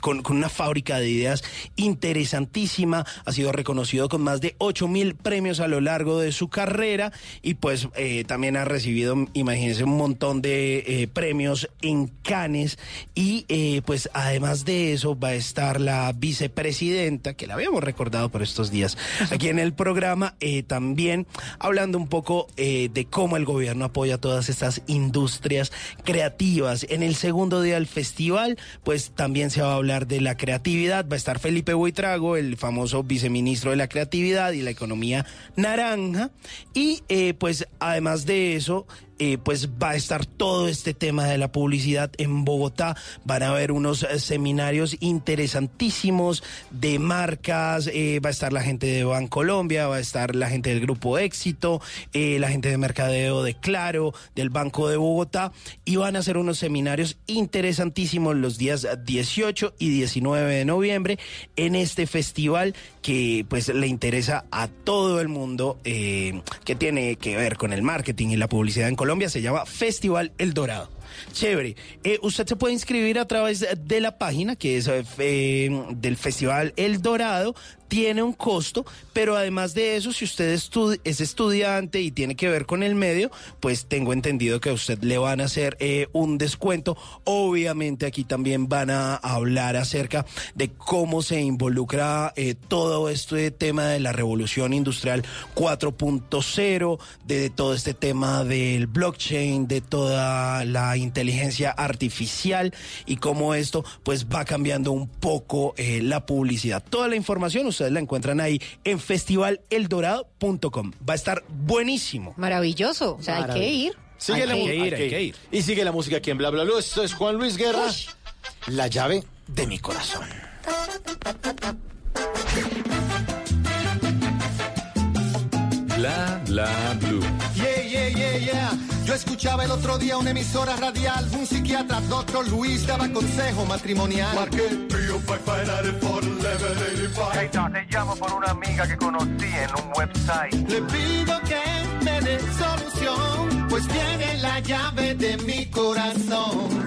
con, una fábrica de ideas interesantísima, ha sido reconocido con más de 8 mil premios a lo largo de su carrera y pues eh, también ha recibido, imagínense, un montón de eh, premios en Cannes y eh, pues además de eso va a estar la vicepresidenta, que la habíamos recordado por estos días aquí en el programa, también hablando un poco de cómo el gobierno apoya todas estas industrias creativas. En el segundo día del festival, pues también se va a hablar de la creatividad. Va a estar Felipe Buitrago, el famoso viceministro de la creatividad y la economía naranja. Y eh, pues además de eso, eh, pues va a estar todo este tema de la publicidad en Bogotá. Van a haber unos eh, seminarios interesantísimos de marcas. eh, va a estar la gente de Bancolombia, va a estar la gente del Grupo Éxito, la gente de Mercadeo de Claro, del Banco de Bogotá. Y van a hacer unos seminarios interesantísimos los días 18 y 19 de noviembre en este festival que pues le interesa a todo el mundo eh, que tiene que ver con el marketing y la publicidad en Colombia. Se llama Festival El Dorado. Chévere. Eh, usted se puede inscribir a través de la página que es eh, del Festival El Dorado. Tiene un costo, pero además de eso, si usted estu- es estudiante y tiene que ver con el medio, pues tengo entendido que a usted le van a hacer eh, un descuento. Obviamente aquí también van a hablar acerca de cómo se involucra eh, todo este tema de la revolución industrial 4.0, de todo este tema del blockchain, de toda la inteligencia artificial y cómo esto pues va cambiando un poco eh, la publicidad. Toda la información ustedes la encuentran ahí en festivaleldorado.com. Va a estar buenísimo. Maravilloso. O sea, hay que ir. Sigue Hay la que mu- ir. hay que ir. Y sigue la música aquí en Bla Bla Blue. Esto es Juan Luis Guerra. La llave de mi corazón. Bla, bla, blue. Yeah, yeah, yeah, yeah. Yo escuchaba el otro día una emisora radial, un psiquiatra, doctor Luis, daba consejo matrimonial. Marqué 305 Hey, te llamo por una amiga que conocí en un website. Le pido que me dé solución, pues tiene la llave de mi corazón.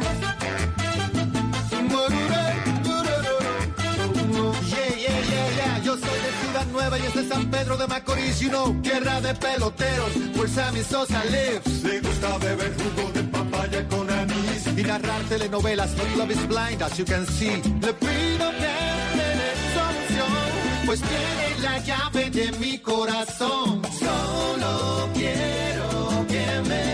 Yeah, yeah, yeah, yeah. Yo soy de Ciudad Nueva y este es San Pedro de Macorís, you know, tierra de peloteros, where Sammy Sosa lives. Le gusta beber jugo de papaya con anís. Y narrar telenovelas, but love is blind, as you can see. Le pido que me dé solución, pues tiene la llave de mi corazón. Solo quiero que me